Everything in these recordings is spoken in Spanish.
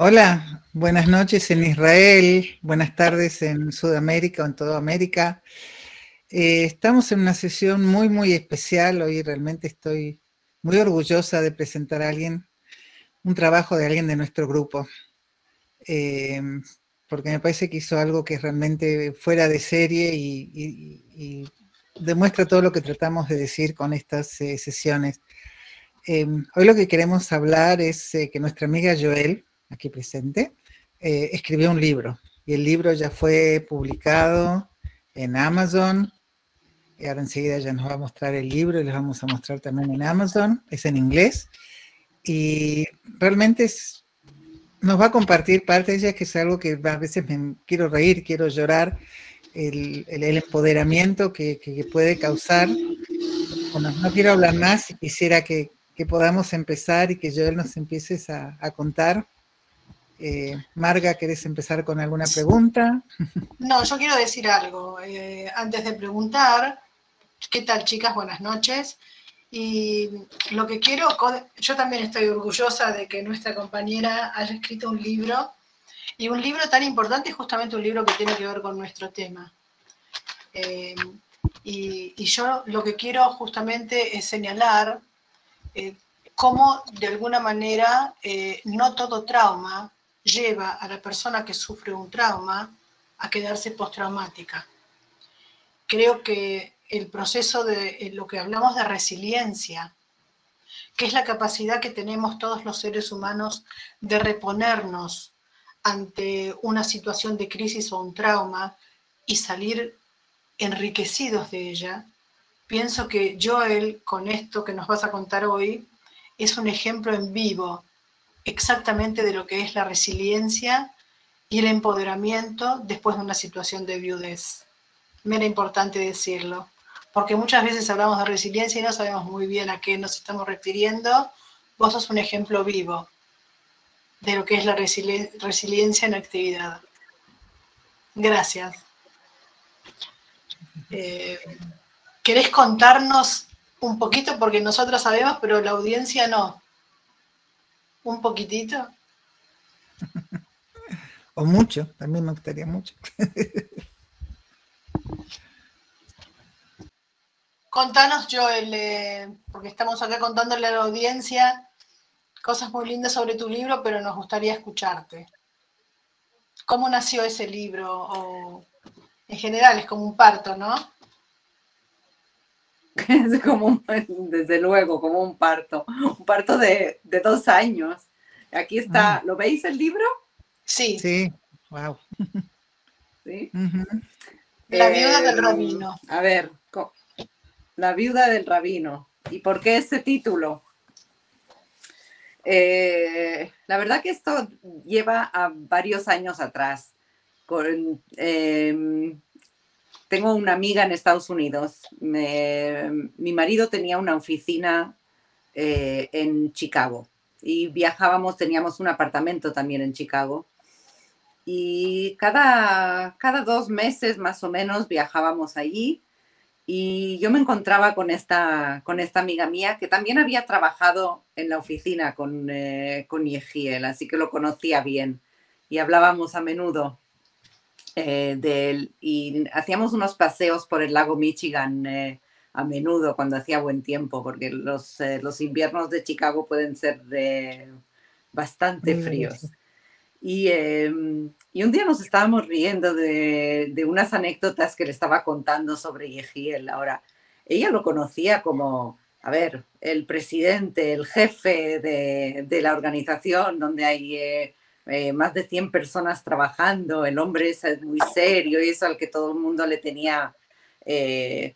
Hola, buenas noches en Israel, buenas tardes en Sudamérica o en toda América. Eh, estamos en una sesión muy, muy especial. Hoy realmente estoy muy orgullosa de presentar a alguien, un trabajo de alguien de nuestro grupo, eh, porque me parece que hizo algo que es realmente fuera de serie y, demuestra todo lo que tratamos de decir con estas eh, sesiones. hoy lo que queremos hablar es que nuestra amiga Joel, aquí presente, eh, escribió un libro. Y el libro ya fue publicado en Amazon. Y ahora enseguida ya nos va a mostrar el libro y les vamos a mostrar también en Amazon. Es en inglés. Y realmente nos va a compartir parte de ella, que es algo que a veces me quiero reír, quiero llorar, el, empoderamiento que, puede causar. Bueno, no quiero hablar más quisiera que, podamos empezar y que Joel nos empieces a, a contar eh, Marga, ¿querés empezar con alguna pregunta? No, yo quiero decir algo. Eh, antes de preguntar, ¿qué tal chicas? Buenas noches. Y lo que quiero, yo también estoy orgullosa de que nuestra compañera haya escrito un libro, y un libro tan importante, justamente un libro que tiene que ver con nuestro tema. Eh, y, yo lo que quiero justamente es señalar cómo de alguna manera no todo trauma lleva a la persona que sufre un trauma a quedarse postraumática. Creo que el proceso de lo que hablamos de resiliencia, que es la capacidad que tenemos todos los seres humanos de reponernos ante una situación de crisis o un trauma y salir enriquecidos de ella, pienso que Joel, con esto que nos vas a contar hoy, es un ejemplo en vivo exactamente de lo que es la resiliencia y el empoderamiento después de una situación de viudez. Me era importante decirlo, porque muchas veces hablamos de resiliencia y no sabemos muy bien a qué nos estamos refiriendo. Vos sos un ejemplo vivo de lo que es la resiliencia en actividad. Gracias. Eh, ¿Querés contarnos un poquito? Porque nosotros sabemos, pero la audiencia no. ¿Un poquitito? o mucho, también me gustaría mucho. Contanos, Joel, eh, porque estamos acá contándole a la audiencia cosas muy lindas sobre tu libro, pero nos gustaría escucharte. ¿Cómo nació ese libro? O, en general, es como un parto, ¿no? es como, desde luego, como un parto, un parto de, dos años. Aquí está, ah. ¿lo veis el libro? Sí. Sí, wow. ¿Sí? La viuda del eh, rabino. A ver, La viuda del rabino. ¿Y por qué ese título? Eh, la verdad que esto lleva a varios años atrás. Con, em, tengo una amiga en Estados Unidos. mi marido tenía una oficina eh, en Chicago y viajábamos, teníamos un apartamento también en Chicago. Y cada, cada dos meses más o menos viajábamos allí y yo me encontraba con esta, con esta amiga mía que también había trabajado en la oficina con, eh, con Yehiel, así que lo conocía bien y hablábamos a menudo. Eh, y hacíamos unos paseos por el lago Michigan eh, a menudo cuando hacía buen tiempo, porque los, eh, los inviernos de Chicago pueden ser bastante fríos. Y, em, y, un día nos estábamos riendo de, de, unas anécdotas que le estaba contando sobre Yehiel. Ahora, ella lo conocía como, a ver, el presidente, el jefe de, de la organización donde hay eh, más de 100 personas trabajando, el hombre es muy serio y eso al que todo el mundo le tenía eh,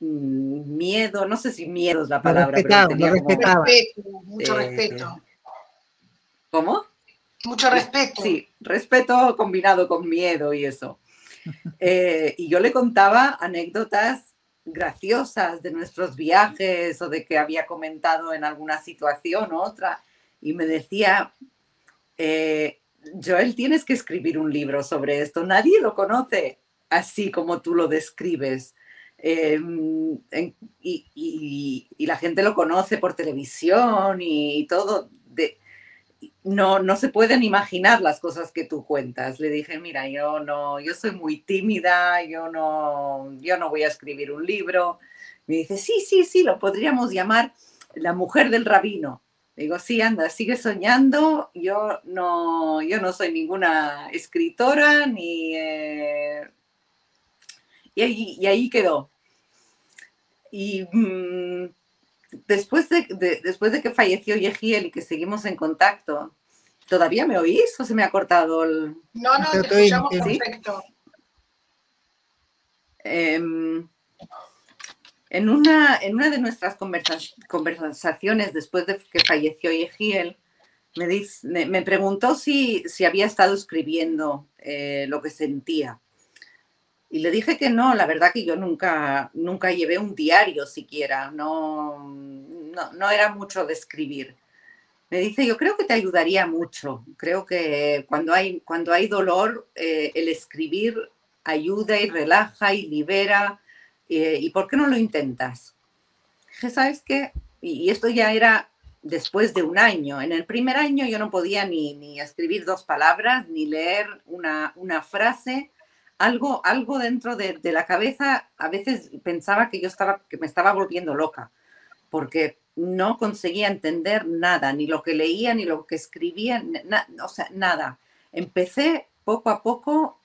mm, miedo, no sé si miedo es la palabra, pero tenía respeto, mucho eh, respeto. ¿Cómo? Mucho respeto. Sí, respeto combinado con miedo y eso. y yo le contaba anécdotas graciosas de nuestros viajes o de que había comentado en alguna situación u otra y me decía, eh, Joel, tienes que escribir un libro sobre esto. Nadie lo conoce así como tú lo describes. Em, y, la gente lo conoce por televisión y todo. No, no se pueden imaginar las cosas que tú cuentas. Le dije, mira, yo no, yo soy muy tímida, yo no, yo no voy a escribir un libro. Me dice, sí, sí, sí, lo podríamos llamar La mujer del rabino. Digo, sí, anda, sigue soñando. Yo no, yo no soy ninguna escritora ni... Eh, y, ahí, y, ahí, quedó. Y mm, después de, después de que falleció Yehiel y que seguimos en contacto, ¿todavía me oís o se me ha cortado el...? No, no, te escuchamos perfecto. Em, en, una, en una de nuestras conversaciones después de que falleció Yehiel, me, me, preguntó si, si, había estado escribiendo eh, lo que sentía. Y le dije que no, la verdad que yo nunca, nunca llevé un diario siquiera, no, no, era mucho de escribir. Me dice, yo creo que te ayudaría mucho, creo que cuando hay, cuando hay dolor, eh, el escribir ayuda y relaja y libera, ¿y por qué no lo intentas? Dije, ¿sabes qué? Y, esto ya era después de un año. En el primer año yo no podía ni, ni escribir dos palabras, ni leer una, una frase, algo, algo dentro de, la cabeza, a veces pensaba que yo estaba, que me estaba volviendo loca, porque no conseguía entender nada, ni lo que leía, ni lo que escribía, nada. Empecé poco a poco,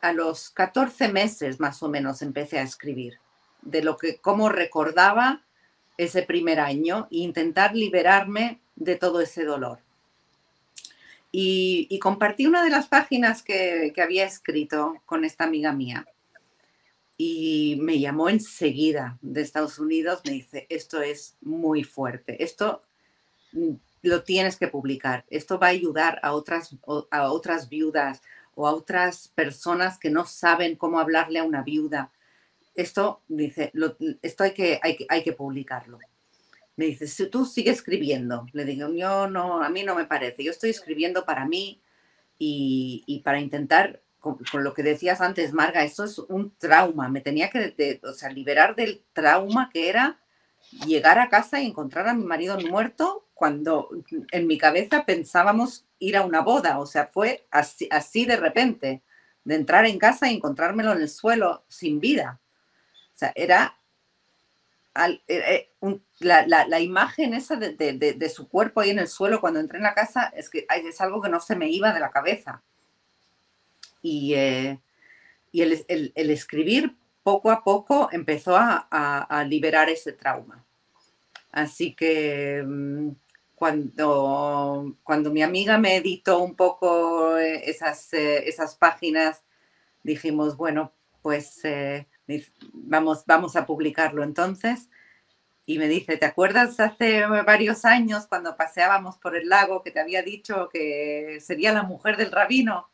a los 14 meses más o menos empecé a escribir, de lo que, cómo recordaba ese primer año e intentar liberarme de todo ese dolor. Y, compartí una de las páginas que, había escrito con esta amiga mía. Y me llamó enseguida de Estados Unidos, me dice, esto es muy fuerte, esto lo tienes que publicar, esto va a ayudar a otras, a otras viudas o a otras personas que no saben cómo hablarle a una viuda. Esto, dice, esto hay que, hay, hay que publicarlo. Me dice, si tú sigues escribiendo. Le digo, yo no, a mí no me parece. Yo estoy escribiendo para mí y, para intentar, con, lo que decías antes, Marga, eso es un trauma. Me tenía que, o sea, liberar del trauma que era llegar a casa y encontrar a mi marido muerto cuando en mi cabeza pensábamos ir a una boda. O sea, fue así, así de repente, de entrar en casa y encontrármelo en el suelo sin vida. O sea, era eh, eh, la, imagen esa de, su cuerpo ahí en el suelo cuando entré en la casa es que es algo que no se me iba de la cabeza. Y, eh, el, escribir poco a poco empezó a, liberar ese trauma. Así que mm, cuando, cuando mi amiga me editó un poco esas, esas páginas, dijimos, bueno, pues vamos, vamos a publicarlo entonces. Y me dice, ¿te acuerdas hace varios años cuando paseábamos por el lago que te había dicho que sería la mujer del rabino?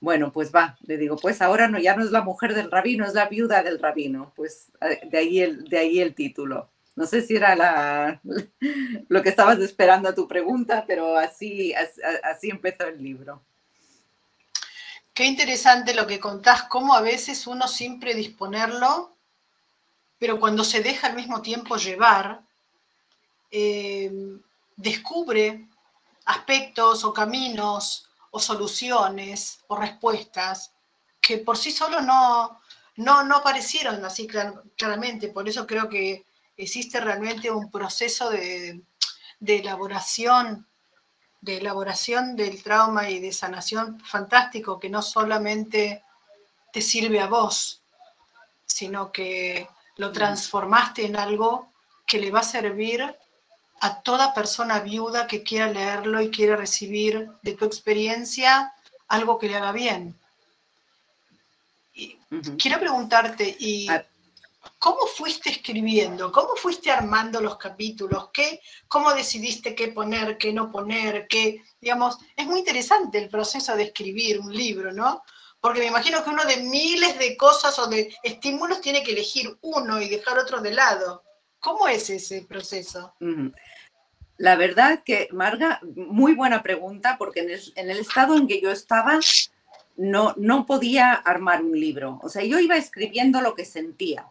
Bueno, pues va, le digo, pues ahora no, ya no es la mujer del rabino, es la viuda del rabino. Pues eh, de ahí el, de ahí el título. No sé si era la, lo que estabas esperando a tu pregunta, pero así, así empezó el libro. Qué interesante lo que contás, cómo a veces uno sin predisponerlo, pero cuando se deja al mismo tiempo llevar, eh, descubre aspectos o caminos o soluciones o respuestas que por sí solo no, no, no aparecieron así claramente. Por eso creo que existe realmente un proceso de, de elaboración de elaboración del trauma y de sanación fantástico que no solamente te sirve a vos, sino que lo mm. transformaste en algo que le va a servir a toda persona viuda que quiera leerlo y quiera recibir de tu experiencia algo que le haga bien. Y Quiero preguntarte, y ah, ¿Cómo fuiste escribiendo? ¿Cómo fuiste armando los capítulos? ¿Qué, ¿Cómo decidiste qué poner, qué no poner? Qué, digamos, es muy interesante el proceso de escribir un libro, ¿no? Porque me imagino que uno de miles de cosas o de estímulos tiene que elegir uno y dejar otro de lado. ¿Cómo es ese proceso? La verdad que, Marga, muy buena pregunta, porque en el, en el estado en que yo estaba, no, no podía armar un libro. O sea, yo iba escribiendo lo que sentía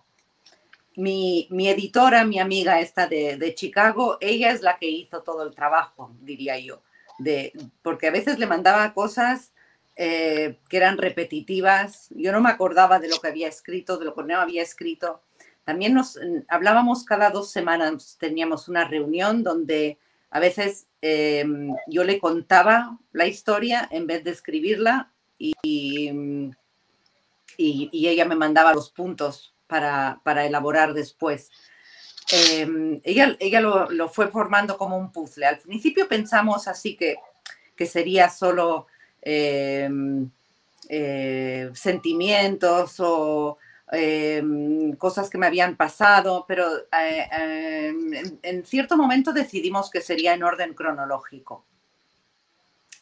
mi, editora, mi amiga esta de, Chicago, ella es la que hizo todo el trabajo, diría yo. de, porque a veces le mandaba cosas eh, que eran repetitivas, yo no me acordaba de lo que había escrito, de lo que no había escrito. También nos hablábamos cada dos semanas, teníamos una reunión donde a veces em, yo le contaba la historia en vez de escribirla y, y ella me mandaba los puntos para, para elaborar después. Em, ella ella lo, lo, fue formando como un puzzle. Al principio pensamos así que, que sería solo Em, eh, sentimientos o em, cosas que me habían pasado, pero eh, en, cierto momento decidimos que sería en orden cronológico.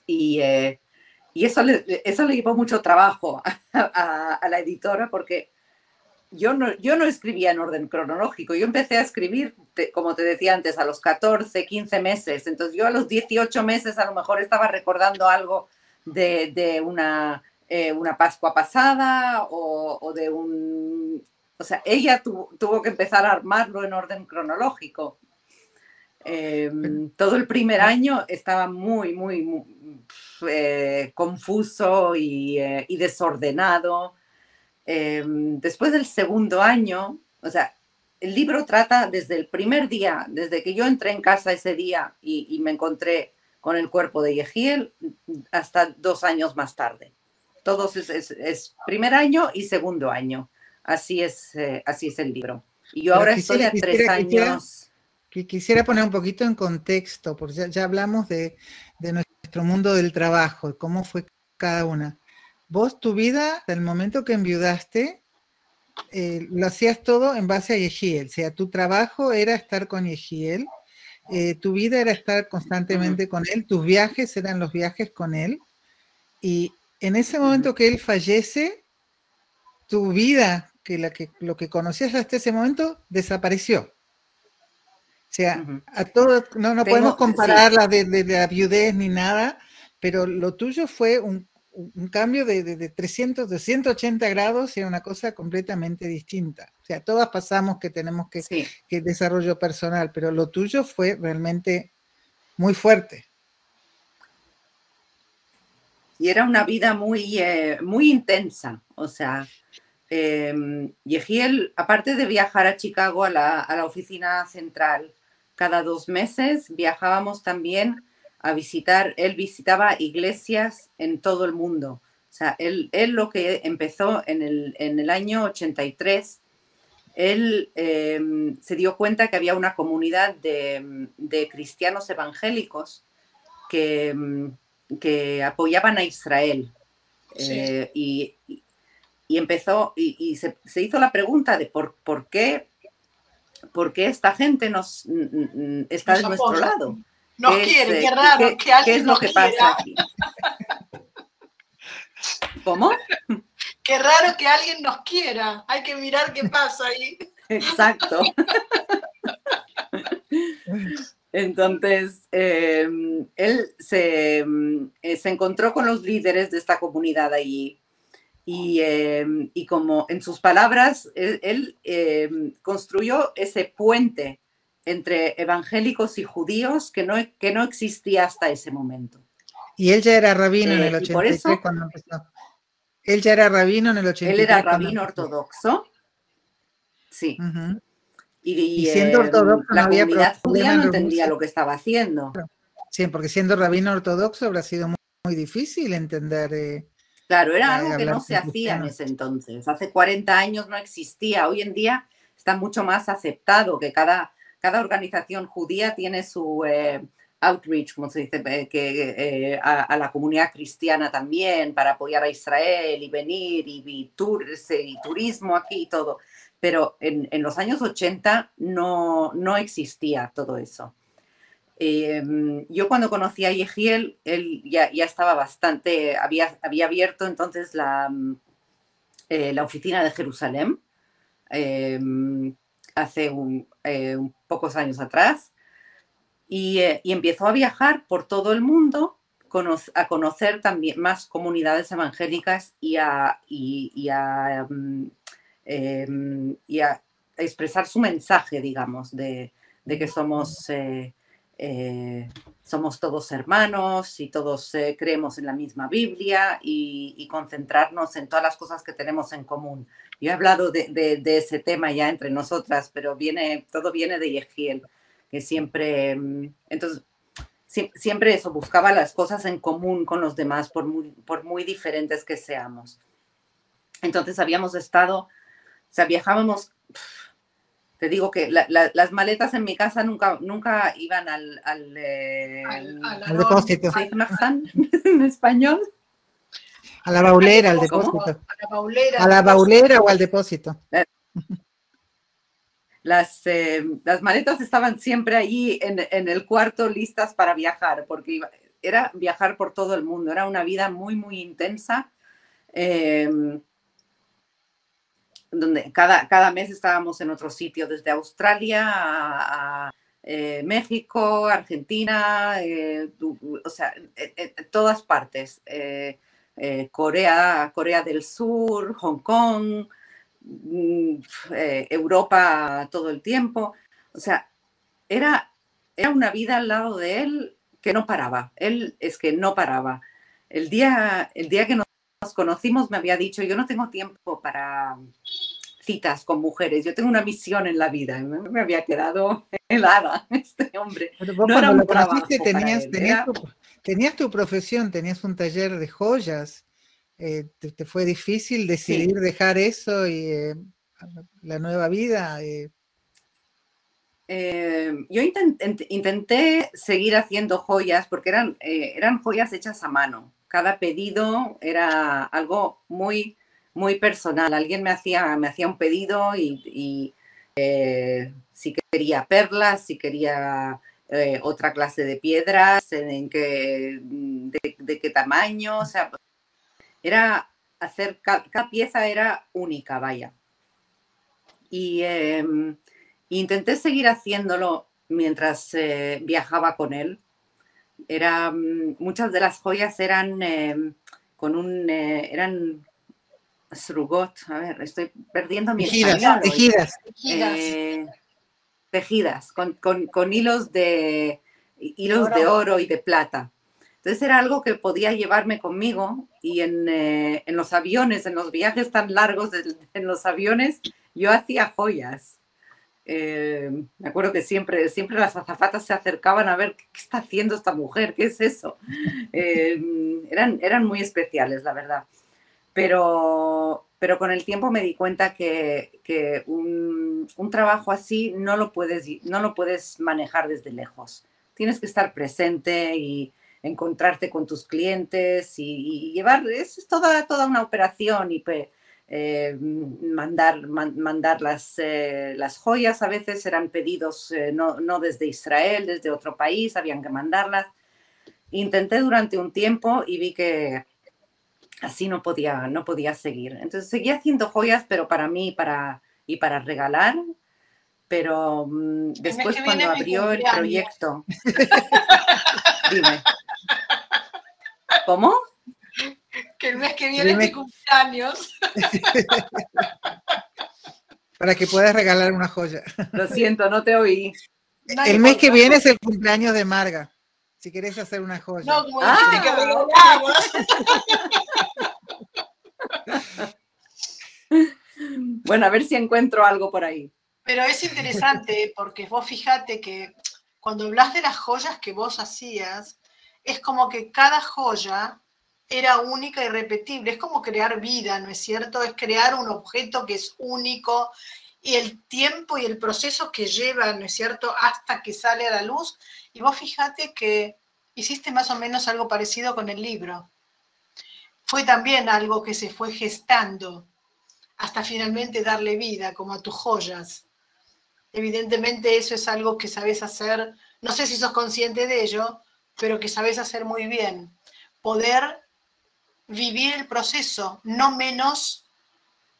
Y, eh, y eso, le, eso le llevó mucho trabajo a, la editora porque yo no, yo no escribía en orden cronológico. Yo empecé a escribir, como te decía antes, a los 14, 15 meses. Entonces yo a los 18 meses a lo mejor estaba recordando algo de, una, eh, una, Pascua pasada o, de un... O sea, ella tuvo que empezar a armarlo en orden cronológico. Em, todo el primer año estaba muy, muy, eh, confuso y, eh, y desordenado. Em, después del segundo año, o sea, el libro trata desde el primer día, desde que yo entré en casa ese día y, y me encontré con el cuerpo de Yehiel hasta dos años más tarde. Todos es, primer año y segundo año. Así es, eh, así es el libro. Y yo ahora estoy a tres años. Quisiera, poner un poquito en contexto, porque ya, hablamos de, nuestro mundo del trabajo, cómo fue cada una. Vos, tu vida, del momento que enviudaste, eh, lo hacías todo en base a Yehiel. O sea, tu trabajo era estar con Yehiel eh, tu vida era estar constantemente con él, tus viajes eran los viajes con él, y en ese momento que él fallece, tu vida, que, la que lo que conocías hasta ese momento, desapareció. O sea, a todo, no, no podemos compararla de, de, la viudez ni nada, pero lo tuyo fue un, un cambio de, de, 300, de 180 grados y una cosa completamente distinta. O sea, todas pasamos que tenemos que, que desarrollo personal, pero lo tuyo fue realmente muy fuerte. Y era una vida muy, eh, muy intensa. O sea, eh, Yehiel, aparte de viajar a Chicago a la, a la oficina central cada dos meses, viajábamos también a visitar, él visitaba iglesias en todo el mundo. O sea, él, él lo que empezó en el, en el año 83, él em, se dio cuenta que había una comunidad de, de cristianos evangélicos que, em, que, apoyaban a Israel. Eh, y, y, empezó, y, se, se, hizo la pregunta de por, por, qué, por qué esta gente nos, está de nuestro lado. No quiere, qué raro que alguien ¿Qué es lo que pasa aquí? ¿Cómo? Qué raro que alguien nos quiera. Hay que mirar qué pasa ahí. Exacto. Entonces, em, él se, em, se, encontró con los líderes de esta comunidad allí y, em, y como en sus palabras, él, construyó ese puente entre evangélicos y judíos que no, que no existía hasta ese momento. Y él ya era rabino en el 83 eh, cuando empezó. Él ya era rabino en el 83. Él era rabino ortodoxo. Sí. y, siendo ortodoxo la comunidad judía no entendía lo que estaba haciendo. Sí, porque siendo rabino ortodoxo habrá sido muy, difícil entender. Eh, claro, era algo que no se hacía en ese entonces. Hace 40 años no existía. Hoy en día está mucho más aceptado que cada cada organización judía tiene su eh, outreach, como se dice, eh, que, eh, a, la comunidad cristiana también, para apoyar a Israel y venir y, y, y turismo aquí y todo. Pero en, los años 80 no, no existía todo eso. Em, yo cuando conocí a Yehiel, él ya, ya estaba bastante, había, había abierto entonces la, la oficina de Jerusalén em, hace eh, pocos años atrás y, eh, y, empezó a viajar por todo el mundo a conocer también más comunidades evangélicas mm, em, y a, expresar su mensaje, digamos, de, de que somos, eh, somos todos hermanos y todos creemos en la misma Biblia y, concentrarnos en todas las cosas que tenemos en común. Yo he hablado de, ese tema ya entre nosotras, pero viene, todo viene de Yehiel, que siempre, mm, entonces, siempre eso, buscaba las cosas en común con los demás, por muy, por muy diferentes que seamos. Entonces habíamos estado, o sea, viajábamos te digo que las maletas en mi casa nunca, nunca iban al, al, eh, depósito. en español? A la baulera, al depósito. A la baulera. A la baulera o al depósito. Las, eh, las maletas estaban siempre allí en, en, el cuarto listas para viajar, porque era viajar por todo el mundo, era una vida muy, muy intensa. Eh, donde cada, cada mes estábamos en otro sitio, desde Australia a, eh, México, Argentina, eh, o sea, en, todas partes. Eh, Corea, Corea del Sur, Hong Kong, mm, Europa todo el tiempo. O sea, era, era una vida al lado de él que no paraba. Él es que no paraba. El día, el día que nos conocimos me había dicho, yo no tengo tiempo para, citas con mujeres, yo tengo una misión en la vida. Me había quedado helada este hombre. no era un trabajo tenías, tenías, tu, profesión, tenías un taller de joyas. Eh, te, fue difícil decidir dejar eso y eh, la nueva vida? Eh. yo intenté seguir haciendo joyas porque eran, eran joyas hechas a mano. Cada pedido era algo muy muy personal. Alguien me hacía, me hacía un pedido y, eh, si quería perlas, si quería eh, otra clase de piedras, en, qué, de, qué tamaño, o sea, era hacer, cada, pieza era única, vaya. Y em, intenté seguir haciéndolo mientras eh, viajaba con él. Era, mm, muchas de las joyas eran em, con un, eran Srugot, a ver, estoy perdiendo mi tejidas, Tejidas. Eh, tejidas, con, hilos, de, hilos de oro y de plata. Entonces era algo que podía llevarme conmigo y en, eh, los aviones, en los viajes tan largos, en los aviones, yo hacía joyas. Eh, me acuerdo que siempre, siempre las azafatas se acercaban a ver qué, está haciendo esta mujer, qué es eso. eran, eran muy especiales, la verdad pero, pero con el tiempo me di cuenta que, que un, un, trabajo así no lo, puedes, no lo puedes manejar desde lejos. Tienes que estar presente y encontrarte con tus clientes y, llevar, es, toda, toda una operación y eh, mandar, mandar las, eh, las joyas. A veces eran pedidos eh, no, no desde Israel, desde otro país, habían que mandarlas. Intenté durante un tiempo y vi que, así no podía, no podía seguir. Entonces seguía haciendo joyas, pero para mí para, y para regalar. Pero mm, después cuando abrió el proyecto... Dime. ¿Cómo? Que el mes que viene es mi cumpleaños. Para que puedas regalar una joya. Lo siento, no te oí. el mes que viene es el cumpleaños de Marga. Si quieres hacer una joya. No, como ah. que bueno, a ver si encuentro algo por ahí. Pero es interesante porque vos fíjate que cuando hablas de las joyas que vos hacías, es como que cada joya era única y repetible. Es como crear vida, ¿no es cierto? Es crear un objeto que es único y el tiempo y el proceso que lleva, ¿no es cierto?, hasta que sale a la luz. Y vos fíjate que hiciste más o menos algo parecido con el libro fue también algo que se fue gestando hasta finalmente darle vida, como a tus joyas. Evidentemente eso es algo que sabes hacer, no sé si sos consciente de ello, pero que sabes hacer muy bien. Poder vivir el proceso, no menos,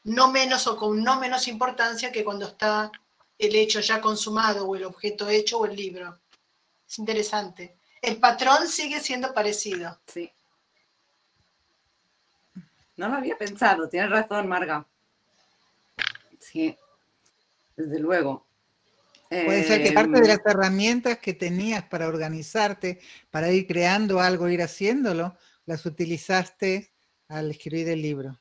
no menos o con no menos importancia que cuando está el hecho ya consumado o el objeto hecho o el libro. Es interesante. El patrón sigue siendo parecido. Sí. No lo había pensado, tienes razón, Marga. Sí, desde luego. Puede ser que parte de em, las herramientas que tenías para organizarte, para ir creando algo, ir haciéndolo, las utilizaste al escribir el libro.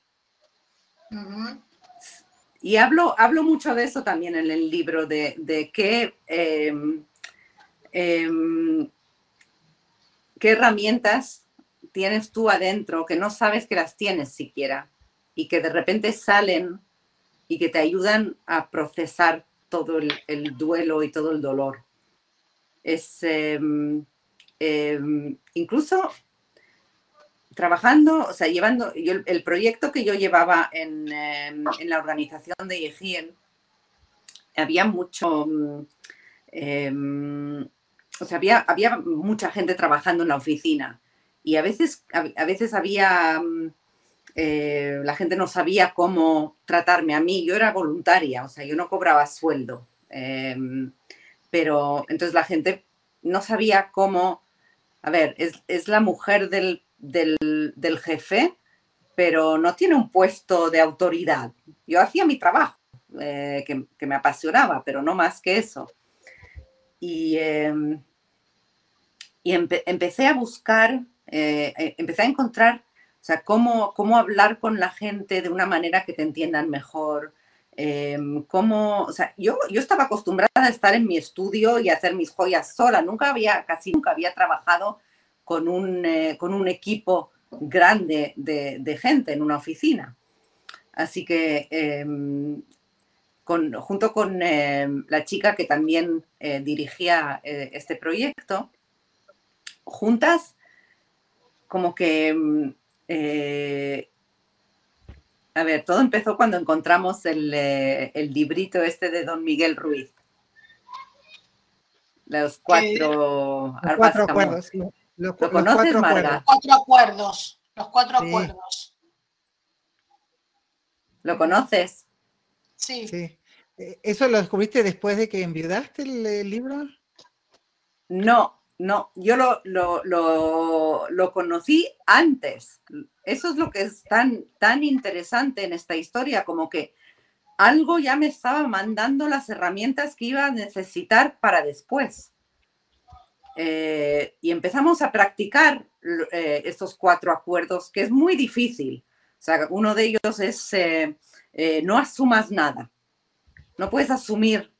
Y hablo, hablo mucho de eso también en el libro, de, de qué, em, em, qué herramientas tienes tú adentro que no sabes que las tienes siquiera y que de repente salen y que te ayudan a procesar todo el, duelo y todo el dolor. Es em, em, incluso trabajando, o sea, llevando, el, proyecto que yo llevaba en, em, la organización de Yehiel, había mucho, o sea, había, había mucha gente trabajando en la oficina y a veces, a veces había eh, la gente no sabía cómo tratarme a mí. Yo era voluntaria, o sea, yo no cobraba sueldo. Em, pero entonces la gente no sabía cómo, a ver, es, la mujer del, jefe, pero no tiene un puesto de autoridad. Yo hacía mi trabajo, eh, que, me apasionaba, pero no más que eso. Y, em, y empecé a buscar, eh, empecé a encontrar sea, cómo, cómo hablar con la gente de una manera que te entiendan mejor. Em, cómo, o sea, yo, yo estaba acostumbrada a estar en mi estudio y hacer mis joyas sola. Nunca había, casi nunca había trabajado con un, eh, con un equipo grande de, gente en una oficina. Así que em, con, junto con em, la chica que también eh, dirigía eh, este proyecto, juntas como que eh, a ver, todo empezó cuando encontramos el, eh, librito este de Don Miguel Ruiz. Los cuatro, los cuatro acuerdos. ¿Lo, conoces, cuatro Marga? Cuatro acuerdos. Los cuatro acuerdos. ¿Lo conoces? Sí. sí. Eh, ¿Eso lo descubriste después de que enviudaste el libro? No, no, yo lo, conocí antes. Eso es lo que es tan, tan interesante en esta historia, como que algo ya me estaba mandando las herramientas que iba a necesitar para después. Eh, y empezamos a practicar eh, estos cuatro acuerdos, que es muy difícil. O sea, uno de ellos es eh, no asumas nada. No puedes asumir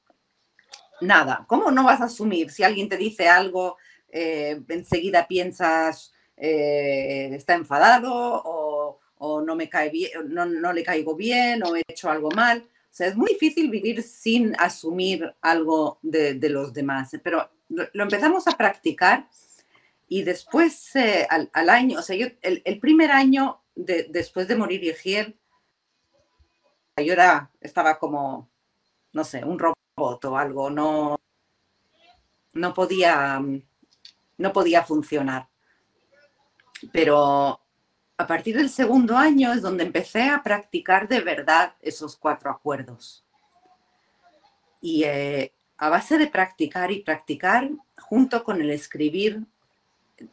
nada. ¿Cómo no vas a asumir si alguien te dice algo, eh, enseguida piensas eh, está enfadado o, no me cae bien, no, le caigo bien o he hecho algo mal? O sea, es muy difícil vivir sin asumir algo de, los demás, pero lo, empezamos a practicar y después eh, al, año, o sea, yo el, primer año después de morir Yehiel, yo era, estaba como, no sé, un robot o algo, no, no podía, no podía funcionar. Pero a partir del segundo año es donde empecé a practicar de verdad esos cuatro acuerdos. Y eh, a base de practicar y practicar, junto con el escribir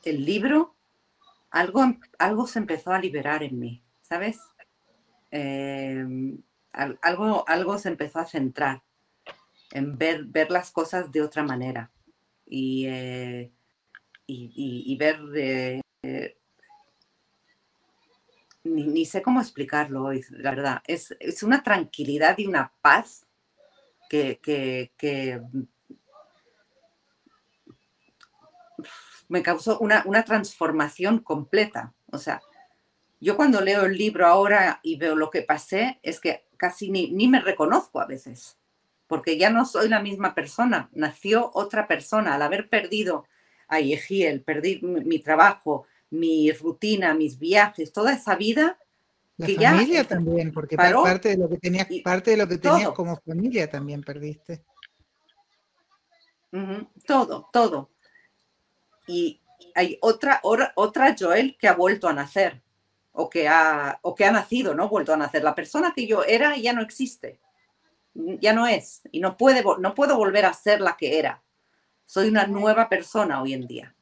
el libro, algo, algo se empezó a liberar en mí, ¿sabes? Eh, algo, algo se empezó a centrar en ver, ver las cosas de otra manera. Y, eh, y, ver, eh, ni, sé cómo explicarlo hoy, la verdad, es, una tranquilidad y una paz que, me causó una, transformación completa. O sea, yo cuando leo el libro ahora y veo lo que pasé, es que casi ni, ni, me reconozco a veces, porque ya no soy la misma persona, nació otra persona al haber perdido a el perdí mi trabajo, mi rutina, mis viajes, toda esa vida. La familia también, porque parte de lo que tenías, parte de lo que tenías como familia también perdiste. todo, todo. Y hay otra, otra Joel que ha vuelto a nacer, o que ha, o que ha nacido, ¿no? Vuelto a nacer. La persona que yo era ya no existe, ya no es, y no, puede, no puedo volver a ser la que era. Soy una nueva persona hoy en día.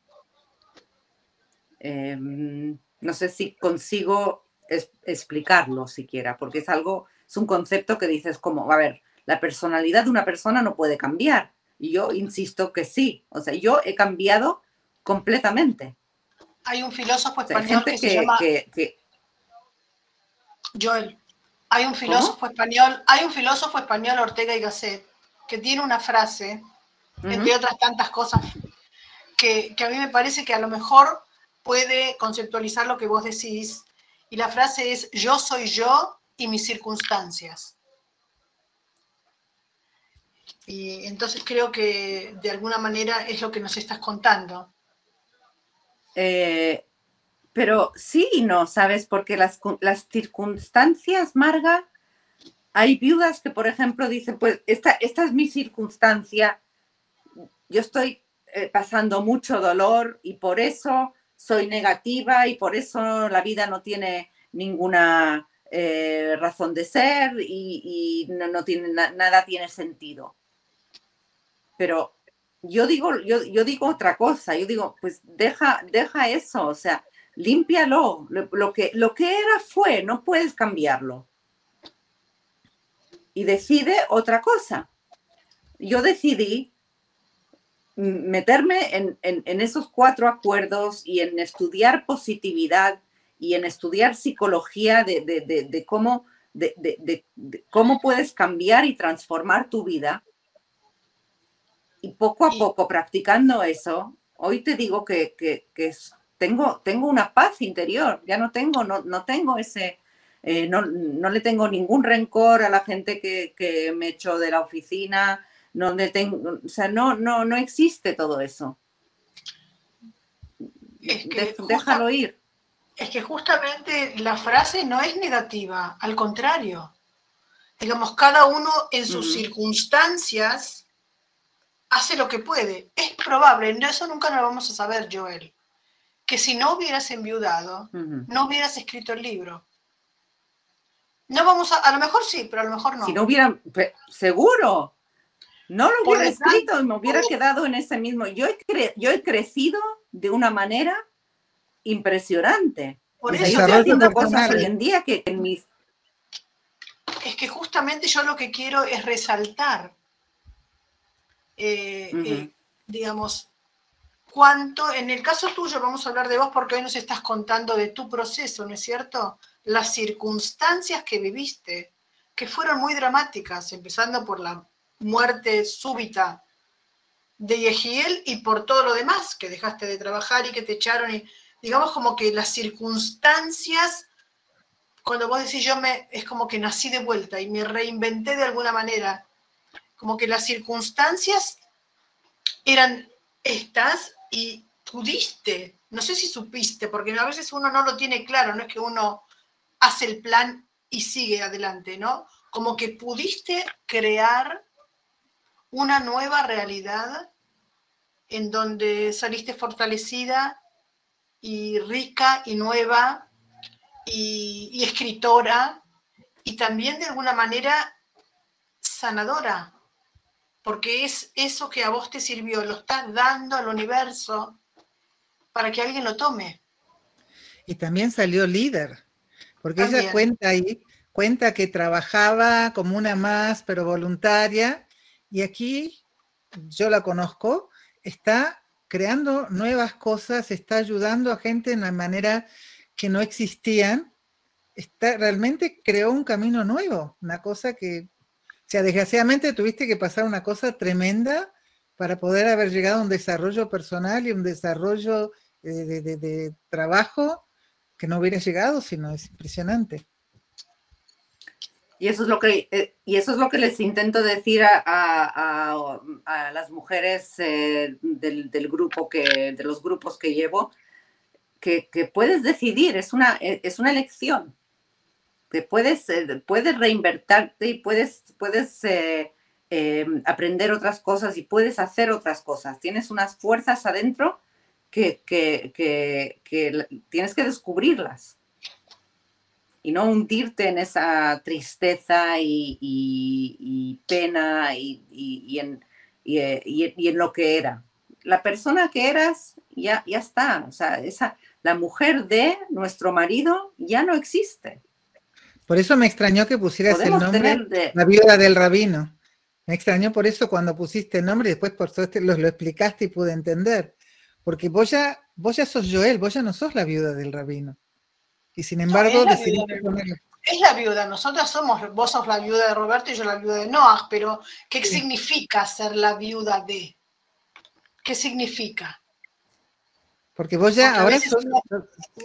Em, no sé si consigo explicarlo siquiera, porque es algo, es un concepto que dices como, a ver, la personalidad de una persona no puede cambiar, Y yo insisto que sí, o sea, yo he cambiado completamente. Hay un filósofo español que, se llama... Joel, hay un filósofo español, hay un filósofo español, Ortega y Gasset, que tiene una frase, entre otras tantas cosas, que, que a mí me parece que a lo mejor puede conceptualizar lo que vos decís. Y la frase es, yo soy yo y mis circunstancias. Y entonces creo que de alguna manera es lo que nos estás contando. Eh, pero sí y no, ¿sabes? Porque las, las circunstancias, Marga, hay viudas que, por ejemplo, dicen, pues esta, esta es mi circunstancia, yo estoy eh, pasando mucho dolor y por eso soy negativa y por eso la vida no tiene ninguna eh, razón de ser y, no, tiene, nada tiene sentido. Pero yo digo, yo, yo, digo otra cosa, yo digo, pues deja, deja eso, o sea, límpialo. Lo, que, lo que era fue, no puedes cambiarlo. Y decide otra cosa. Yo decidí meterme en, en, esos cuatro acuerdos y en estudiar positividad y en estudiar psicología de, de, de, cómo, de, cómo puedes cambiar y transformar tu vida. Y poco a poco, practicando eso, hoy te digo que, que, que tengo, tengo una paz interior, ya no tengo, no, no tengo ese, eh, no, no, le tengo ningún rencor a la gente que, que me echó de la oficina, no le tengo, o sea, no, no, no existe todo eso. déjalo ir. Es que justamente la frase no es negativa, al contrario. Digamos, cada uno en sus circunstancias hace lo que puede. Es probable, eso nunca lo vamos a saber, Joel que si no hubieras enviudado, no hubieras escrito el libro. No vamos a, a lo mejor sí, pero a lo mejor no. Si no hubiera, seguro, no lo hubiera escrito y me hubiera quedado en ese mismo. Yo he, yo he crecido de una manera impresionante. Por eso yo estoy haciendo cosas hoy en día que en mis... Es que justamente yo lo que quiero es resaltar, eh, eh, digamos, cuánto, en el caso tuyo, vamos a hablar de vos porque hoy nos estás contando de tu proceso, ¿no es cierto? Las circunstancias que viviste, que fueron muy dramáticas, empezando por la muerte súbita de Yehiel y por todo lo demás, que dejaste de trabajar y que te echaron, y digamos como que las circunstancias, cuando vos decís yo me, es como que nací de vuelta y me reinventé de alguna manera, como que las circunstancias eran estas y pudiste, no sé si supiste, porque a veces uno no lo tiene claro, no es que uno hace el plan y sigue adelante, ¿no? Como que pudiste crear una nueva realidad en donde saliste fortalecida y rica y nueva y, y escritora y también de alguna manera sanadora, porque es eso que a vos te sirvió, lo estás dando al universo para que alguien lo tome. Y también salió líder, porque ella cuenta ahí, cuenta que trabajaba como una más, pero voluntaria, y aquí yo la conozco, está creando nuevas cosas, está ayudando a gente de una manera que no existían, está, realmente creó un camino nuevo, una cosa que sea, desgraciadamente tuviste que pasar una cosa tremenda para poder haber llegado a un desarrollo personal y un desarrollo eh, de, trabajo que no hubiera llegado, sino es impresionante. Y eso es lo que, eh, y eso es lo que les intento decir a, las mujeres eh, del, grupo que, de los grupos que llevo, que, que, puedes decidir, es una, es una elección puedes, eh, puedes reinvertirte y puedes, puedes eh, eh, aprender otras cosas y puedes hacer otras cosas. Tienes unas fuerzas adentro que, tienes que descubrirlas y no hundirte en esa tristeza y, pena y, en, y, en, lo que era. La persona que eras ya, ya está. O sea, esa, la mujer de nuestro marido ya no existe. Por eso me extrañó que pusieras el nombre La viuda del rabino. Me extrañó por eso cuando pusiste el nombre y después por suerte lo, lo explicaste y pude entender. Porque vos ya, vos ya sos Joel, vos ya no sos la viuda del rabino. Y sin embargo, no, es, la es la viuda, nosotros somos, vos sos la viuda de Roberto y yo la viuda de Noah, pero ¿qué sí. significa ser la viuda de? ¿Qué significa? Porque vos ya Porque ahora sos, uno,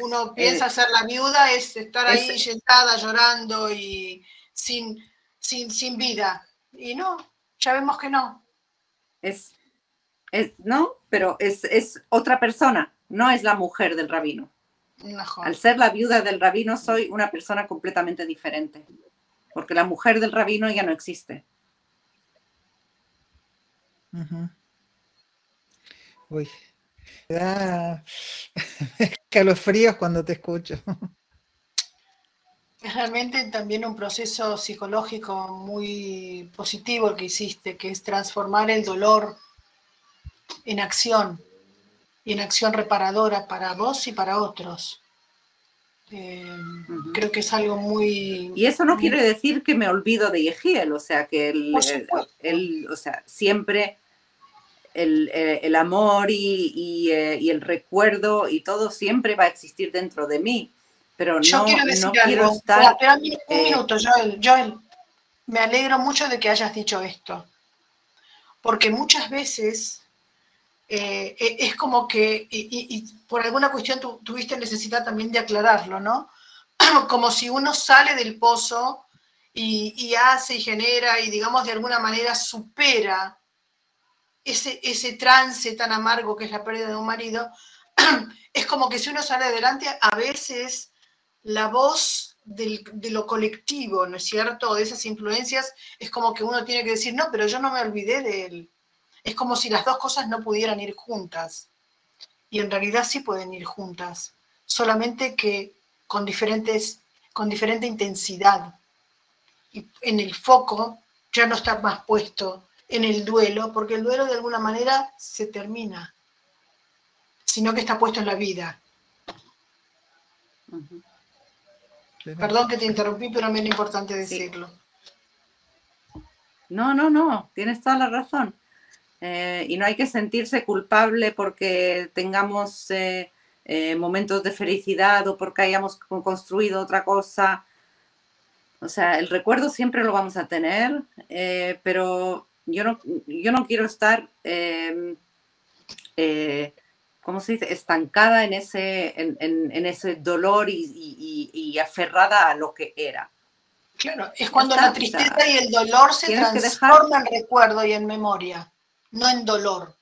uno, piensa eh, ser la viuda es estar ahí es, sentada llorando y sin, sin, sin vida. Y no, ya vemos que no. Es, es no, pero es, es otra persona, no es la mujer del rabino. Mejor. Al ser la viuda del rabino soy una persona completamente diferente, porque la mujer del rabino ya no existe. Uh -huh. Uy, me da escalofríos cuando te escucho. Es realmente también un proceso psicológico muy positivo el que hiciste, que es transformar el dolor en acción y en acción reparadora para vos y para otros. Eh, uh -huh. Creo que es algo muy... Y eso no muy... quiere decir que me olvido de Yehiel, o sea, que él, él, él, o sea, siempre el, el amor y, y, eh, y, el recuerdo y todo siempre va a existir dentro de mí, pero Yo no, quiero, decir no algo. quiero estar... Espera, un minuto, Joel, Joel, me alegro mucho de que hayas dicho esto, porque muchas veces eh, es como que, y, y, por alguna cuestión tu, tuviste necesidad también de aclararlo, ¿no? Como si uno sale del pozo y, y, hace y genera y digamos de alguna manera supera ese, ese trance tan amargo que es la pérdida de un marido, es como que si uno sale adelante, a veces la voz del, de lo colectivo, ¿no es cierto? De esas influencias, es como que uno tiene que decir, no, pero yo no me olvidé de él. Es como si las dos cosas no pudieran ir juntas. Y en realidad sí pueden ir juntas, solamente que con, diferentes, con diferente intensidad. Y en el foco ya no está más puesto en el duelo, porque el duelo de alguna manera se termina, sino que está puesto en la vida. Uh -huh. Perdón que te interrumpí, pero me es importante decirlo. Sí. No, no, no, tienes toda la razón. Eh, y no hay que sentirse culpable porque tengamos eh, eh, momentos de felicidad o porque hayamos construido otra cosa. O sea, el recuerdo siempre lo vamos a tener, pero yo no, yo no quiero estar, eh, eh, ¿cómo se dice?, estancada en ese, en, en, en ese dolor y, y, y, aferrada a lo que era. Claro, es cuando está, la tristeza o sea, y el dolor se transforman en recuerdo y en memoria, no en dolor.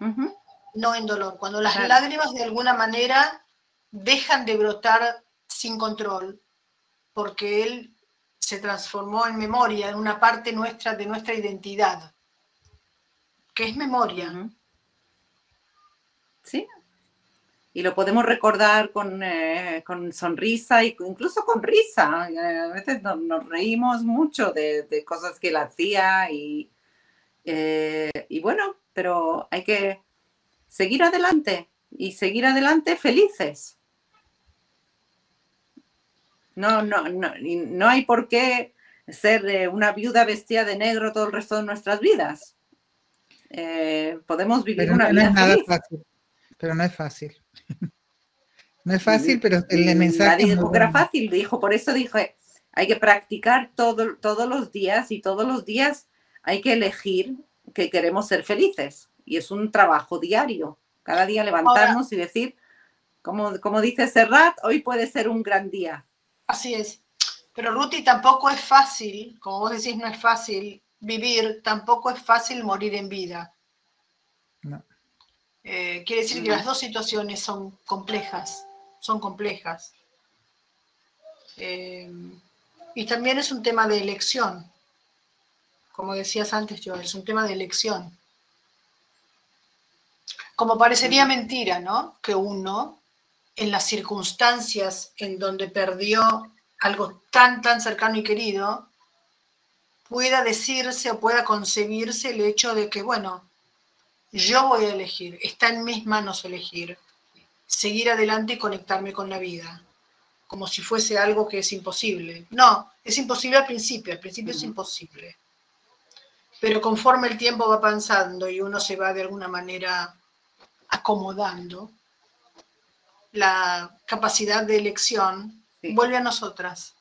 Uh -huh. No en dolor. Cuando las claro. lágrimas de alguna manera dejan de brotar sin control, porque él se transformó en memoria, en una parte nuestra de nuestra identidad, que es memoria. Sí. Y lo podemos recordar con, eh, con sonrisa e incluso con risa. A veces nos, nos reímos mucho de, de, cosas que él hacía y, eh, y bueno, pero hay que seguir adelante y seguir adelante felices. No, no, no, no hay por qué ser eh, una viuda vestida de negro todo el resto de nuestras vidas. Eh, podemos vivir pero una no vida es nada feliz. fácil. Pero no es fácil. No es fácil, pero el mensaje. Nadie dijo que era fácil, dijo, por eso dije, hay que practicar todo, todos los días y todos los días hay que elegir que queremos ser felices. Y es un trabajo diario. Cada día levantarnos Ahora, y decir, como, como dice Serrat, hoy puede ser un gran día. Así es. Pero Ruti, tampoco es fácil, como vos decís, no es fácil vivir, tampoco es fácil morir en vida. No. Eh, quiere decir que las dos situaciones son complejas, son complejas. Eh, y también es un tema de elección, como decías antes, Joel, es un tema de elección. Como parecería mentira, ¿no? Que uno, en las circunstancias en donde perdió algo tan, tan cercano y querido, pueda decirse o pueda concebirse el hecho de que, bueno, yo voy a elegir, está en mis manos elegir, seguir adelante y conectarme con la vida, como si fuese algo que es imposible. No, es imposible al principio, al principio uh -huh. es imposible. pero conforme el tiempo va avanzando y uno se va de alguna manera acomodando, la capacidad de elección vuelve a nosotras.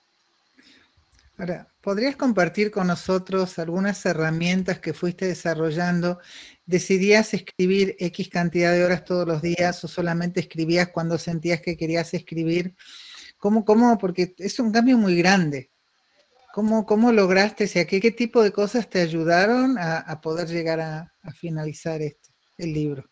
Ahora, ¿podrías compartir con nosotros algunas herramientas que fuiste desarrollando? ¿Decidías escribir X cantidad de horas todos los días o solamente escribías cuando sentías que querías escribir? ¿Cómo, cómo? Porque es un cambio muy grande. ¿Cómo, cómo lograste, o qué, qué tipo de cosas te ayudaron a, poder llegar a, finalizar este, el libro?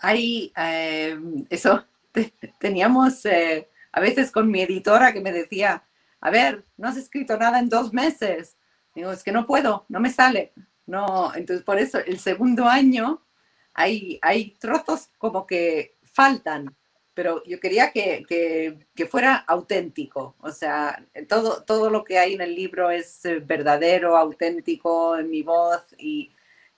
Ahí, eh, eso, teníamos eh, a veces con mi editora que me decía, a ver, no has escrito nada en dos meses. Digo, es que no puedo, no me sale. No, entonces por eso el segundo año hay, hay trozos como que faltan, pero yo quería que, que, fuera auténtico. O sea, todo, todo lo que hay en el libro es eh, verdadero, auténtico en mi voz, y,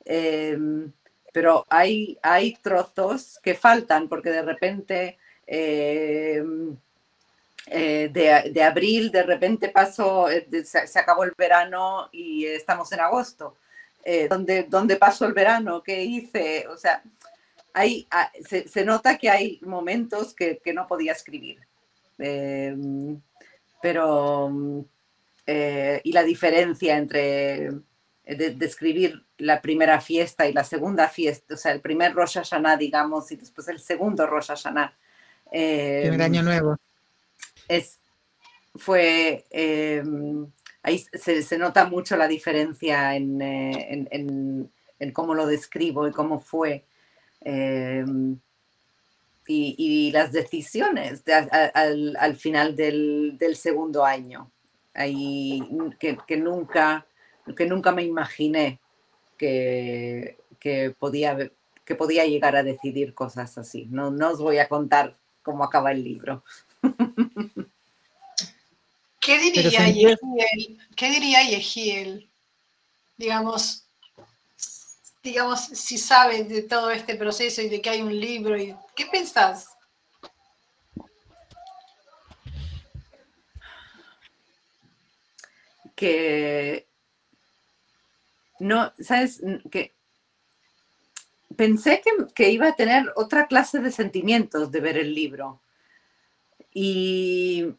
em, pero hay, hay trozos que faltan porque de repente... Em, eh, de, abril, de repente pasó, eh, se, acabó el verano y estamos en agosto. Eh, ¿dónde, ¿Dónde pasó el verano? ¿Qué hice? O sea, hay, ah, se, nota que hay momentos que, que no podía escribir. Pero, y la diferencia entre de, escribir la primera fiesta y la segunda fiesta, o sea, el primer Rosh Hashanah, digamos, y después el segundo Rosh Hashanah. primer año nuevo es, fue, em, ahí se, nota mucho la diferencia en, eh, cómo lo describo y cómo fue. Em, y, las decisiones al, final del, segundo año, ahí, que, nunca, que nunca me imaginé que, podía, que podía llegar a decidir cosas así. No, no os voy a contar cómo acaba el libro. ¿Qué diría, Yehiel, ¿Qué diría Yehiel? Digamos, digamos, si sabe de todo este proceso y de que hay un libro, y, ¿qué pensás? Que no, ¿sabes? Que pensé que, que, iba a tener otra clase de sentimientos de ver el libro. Y,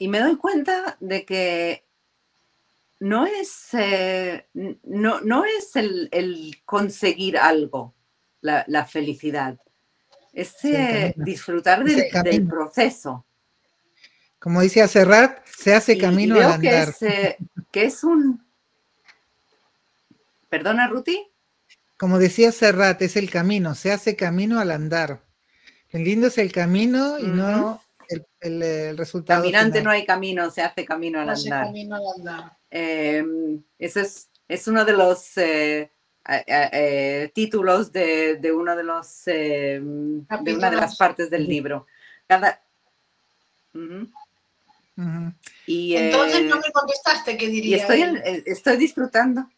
me doy cuenta de que no es, eh, no, es el, conseguir algo, la, felicidad, es eh, disfrutar del, proceso. Como decía Serrat, se hace camino al andar. Que es, eh, que es un... ¿Perdona, Ruti? Como decía Serrat, es el camino, se hace camino al andar. El lindo es el camino y no el, resultado. Caminante no hay camino, se hace camino al andar. Em, eso es, es uno de los eh, eh, títulos de, uno de los em, de una de las partes del libro. Cada... y, Entonces no me contestaste qué diría. Y estoy, estoy disfrutando.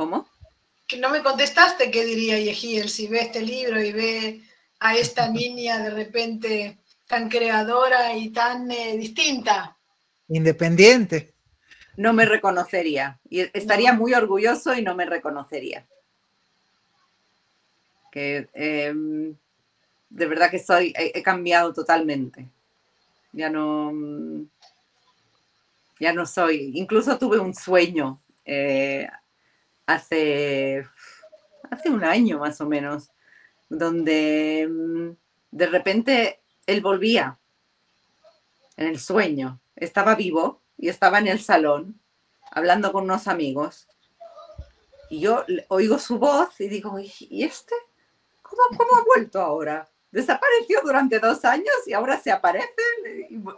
¿Cómo? Que no me contestaste qué diría Yehiel si ve este libro y ve a esta niña de repente tan creadora y tan eh, distinta. Independiente. No me reconocería. Y estaría muy orgulloso y no me reconocería. Que em, de verdad que soy, he, cambiado totalmente. Ya no, ya no soy. Incluso tuve un sueño eh, hace, hace un año más o menos, donde mm, de repente él volvía en el sueño, estaba vivo y estaba en el salón hablando con unos amigos. Y yo oigo su voz y digo, ¿y este? ¿Cómo, cómo ha vuelto ahora? Desapareció durante dos años y ahora se aparece.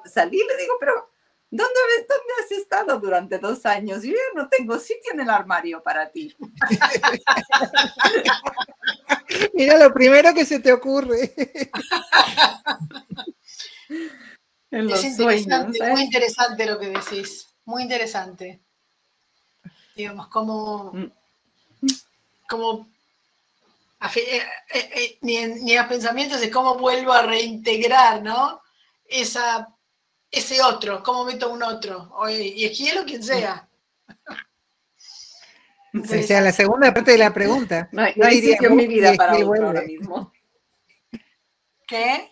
Salí y le digo, pero ¿Dónde, ¿Dónde has estado durante dos años? Yo no tengo sitio en el armario para ti. Mira, lo primero que se te ocurre. es interesante, muy interesante lo que decís. Muy interesante. Digamos, como, mm. como eh, eh, eh, ni, ni a pensamientos de cómo vuelvo a reintegrar, ¿no? Esa ese otro, cómo meto un otro, o Ejiel o quien sea. O sea, la segunda parte de la pregunta. No hay, no hay sitio en mi vida para otro ahora mismo. ¿Qué?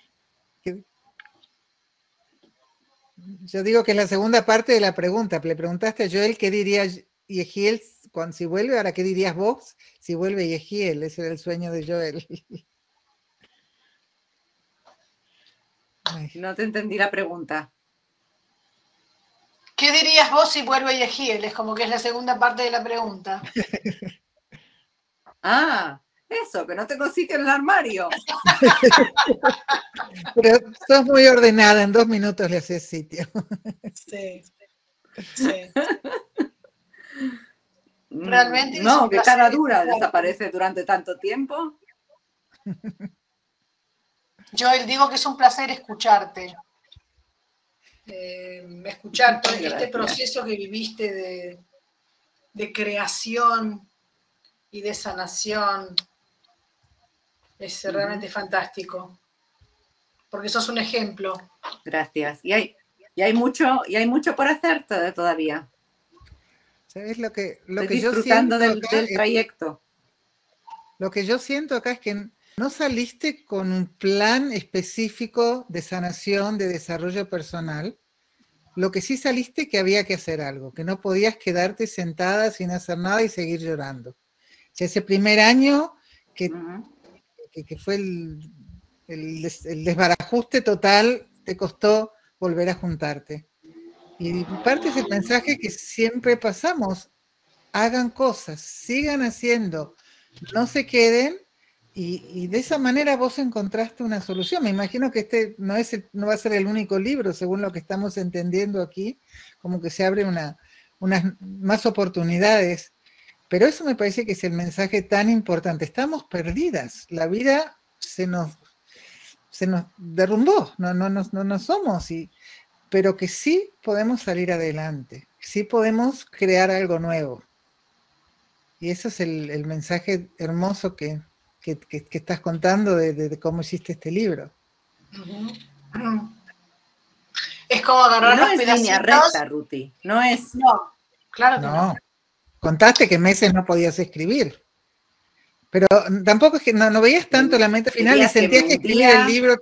Yo digo que es la segunda parte de la pregunta. Le preguntaste a Joel qué diría Yehiel cuando si vuelve, ahora qué dirías vos si vuelve Yehiel. Ese era el sueño de Joel. No te entendí la pregunta. ¿Qué dirías vos si vuelve Yehiel? Es como que es la segunda parte de la pregunta. ah, eso, que no tengo sitio en el armario. Pero sos muy ordenada, en dos minutos le haces sitio. Sí, sí. Realmente. No, que cara dura desaparece durante tanto tiempo. Yo digo que es un placer escucharte. Eh, escuchar todo este proceso que viviste de, de creación y de sanación es realmente fantástico. Porque sos un ejemplo. Gracias. Y hay, y hay mucho, y hay mucho por hacer todavía. ¿Sabes lo que, lo que disfrutando yo del, del trayecto? lo que yo siento acá es que no saliste con un plan específico de sanación, de desarrollo personal. Lo que sí saliste que había que hacer algo, que no podías quedarte sentada sin hacer nada y seguir llorando. ese primer año que que, fue el, desbarajuste total, te costó volver a juntarte. Y parte es el mensaje que siempre pasamos, hagan cosas, sigan haciendo, no se queden y, de esa manera vos encontraste una solución. Me imagino que este no, es no va a ser el único libro, según lo que estamos entendiendo aquí, como que se abre una, unas más oportunidades pero eso me parece que es el mensaje tan importante. Estamos perdidas. La vida se nos, se nos derrumbó. No, no, no, no, somos. Y, pero que sí podemos salir adelante. Sí podemos crear algo nuevo. Y eso es el, mensaje hermoso que, estás contando de, cómo hiciste este libro. Es como agarrar no es línea recta, Ruti. No es. No, claro que no. Contaste que meses no podías escribir. Pero tampoco es que no, veías tanto la mente final y sentías que, escribir el libro.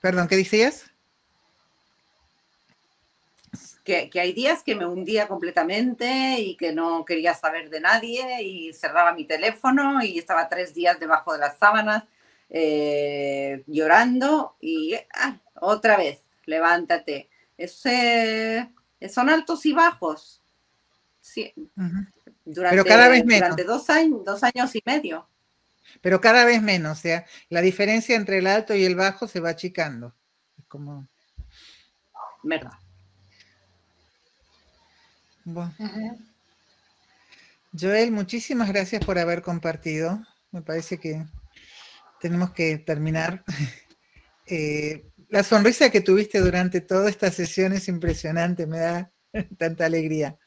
Perdón, ¿qué decías? Que, que, hay días que me hundía completamente y que no quería saber de nadie y cerraba mi teléfono y estaba tres días debajo de las sábanas eh, llorando y ah, otra vez, levántate. Ese, son altos y bajos. Sí. durante, Pero cada vez menos. Durante dos años, dos años y medio. Pero cada vez menos, o sea, la diferencia entre el alto y el bajo se va achicando. Es como... Verdad. Bueno. Joel, muchísimas gracias por haber compartido. Me parece que tenemos que terminar. Eh, la sonrisa que tuviste durante toda esta sesión es impresionante, me da tanta alegría.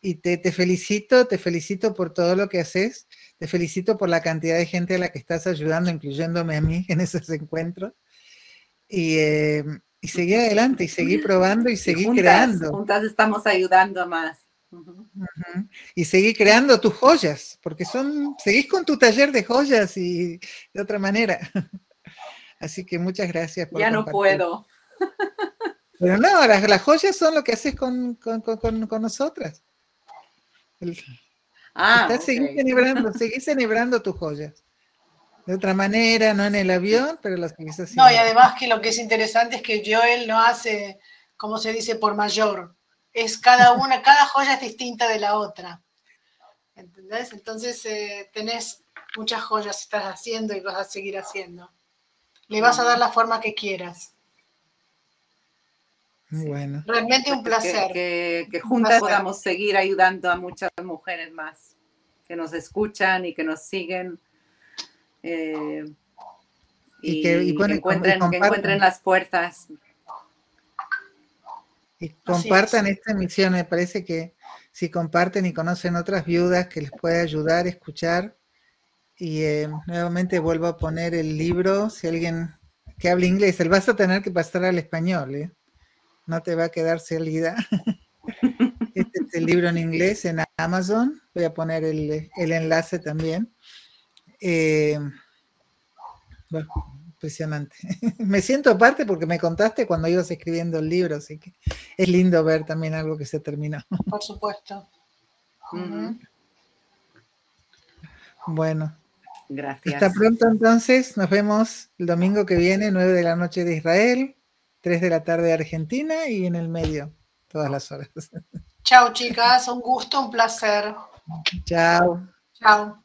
Y te, felicito, te felicito por todo lo que haces, te felicito por la cantidad de gente a la que estás ayudando, incluyéndome a mí en esos encuentros. Y, eh, y seguí adelante, y seguí probando, y seguí creando. Juntas estamos ayudando más. Y seguí creando tus joyas, porque son, seguís con tu taller de joyas y de otra manera. Así que muchas gracias por Ya no puedo. Pero no, las, joyas son lo que haces con, nosotras. ah, seguís, celebrando, celebrando tus joyas. De otra manera, no en el avión, pero las que haciendo. No, y además que lo que es interesante es que Joel no hace, como se dice, por mayor. Es cada una, cada joya es distinta de la otra. ¿Entendés? Entonces eh, tenés muchas joyas que estás haciendo y vas a seguir haciendo le vas a dar la forma que quieras. Bueno. Realmente un placer. Que, juntas podamos seguir ayudando a muchas mujeres más que nos escuchan y que nos siguen. Eh, y, que, encuentren, encuentren, las puertas. Y compartan esta misión. Me parece que si comparten y conocen otras viudas que les puede ayudar a escuchar, y eh, nuevamente vuelvo a poner el libro, si alguien que hable inglés. Él vas a tener que pasar al español, ¿eh? No te va a quedar salida. Este es el libro en inglés en Amazon. Voy a poner el, enlace también. Eh, bueno, impresionante. me siento aparte porque me contaste cuando ibas escribiendo el libro, así que es lindo ver también algo que se terminó. Por supuesto. Bueno. Gracias. Hasta pronto entonces. Nos vemos el domingo que viene, 9 de la noche de Israel, 3 de la tarde de Argentina y en el medio, todas las horas. Chao chicas, un gusto, un placer. Chao. Chao.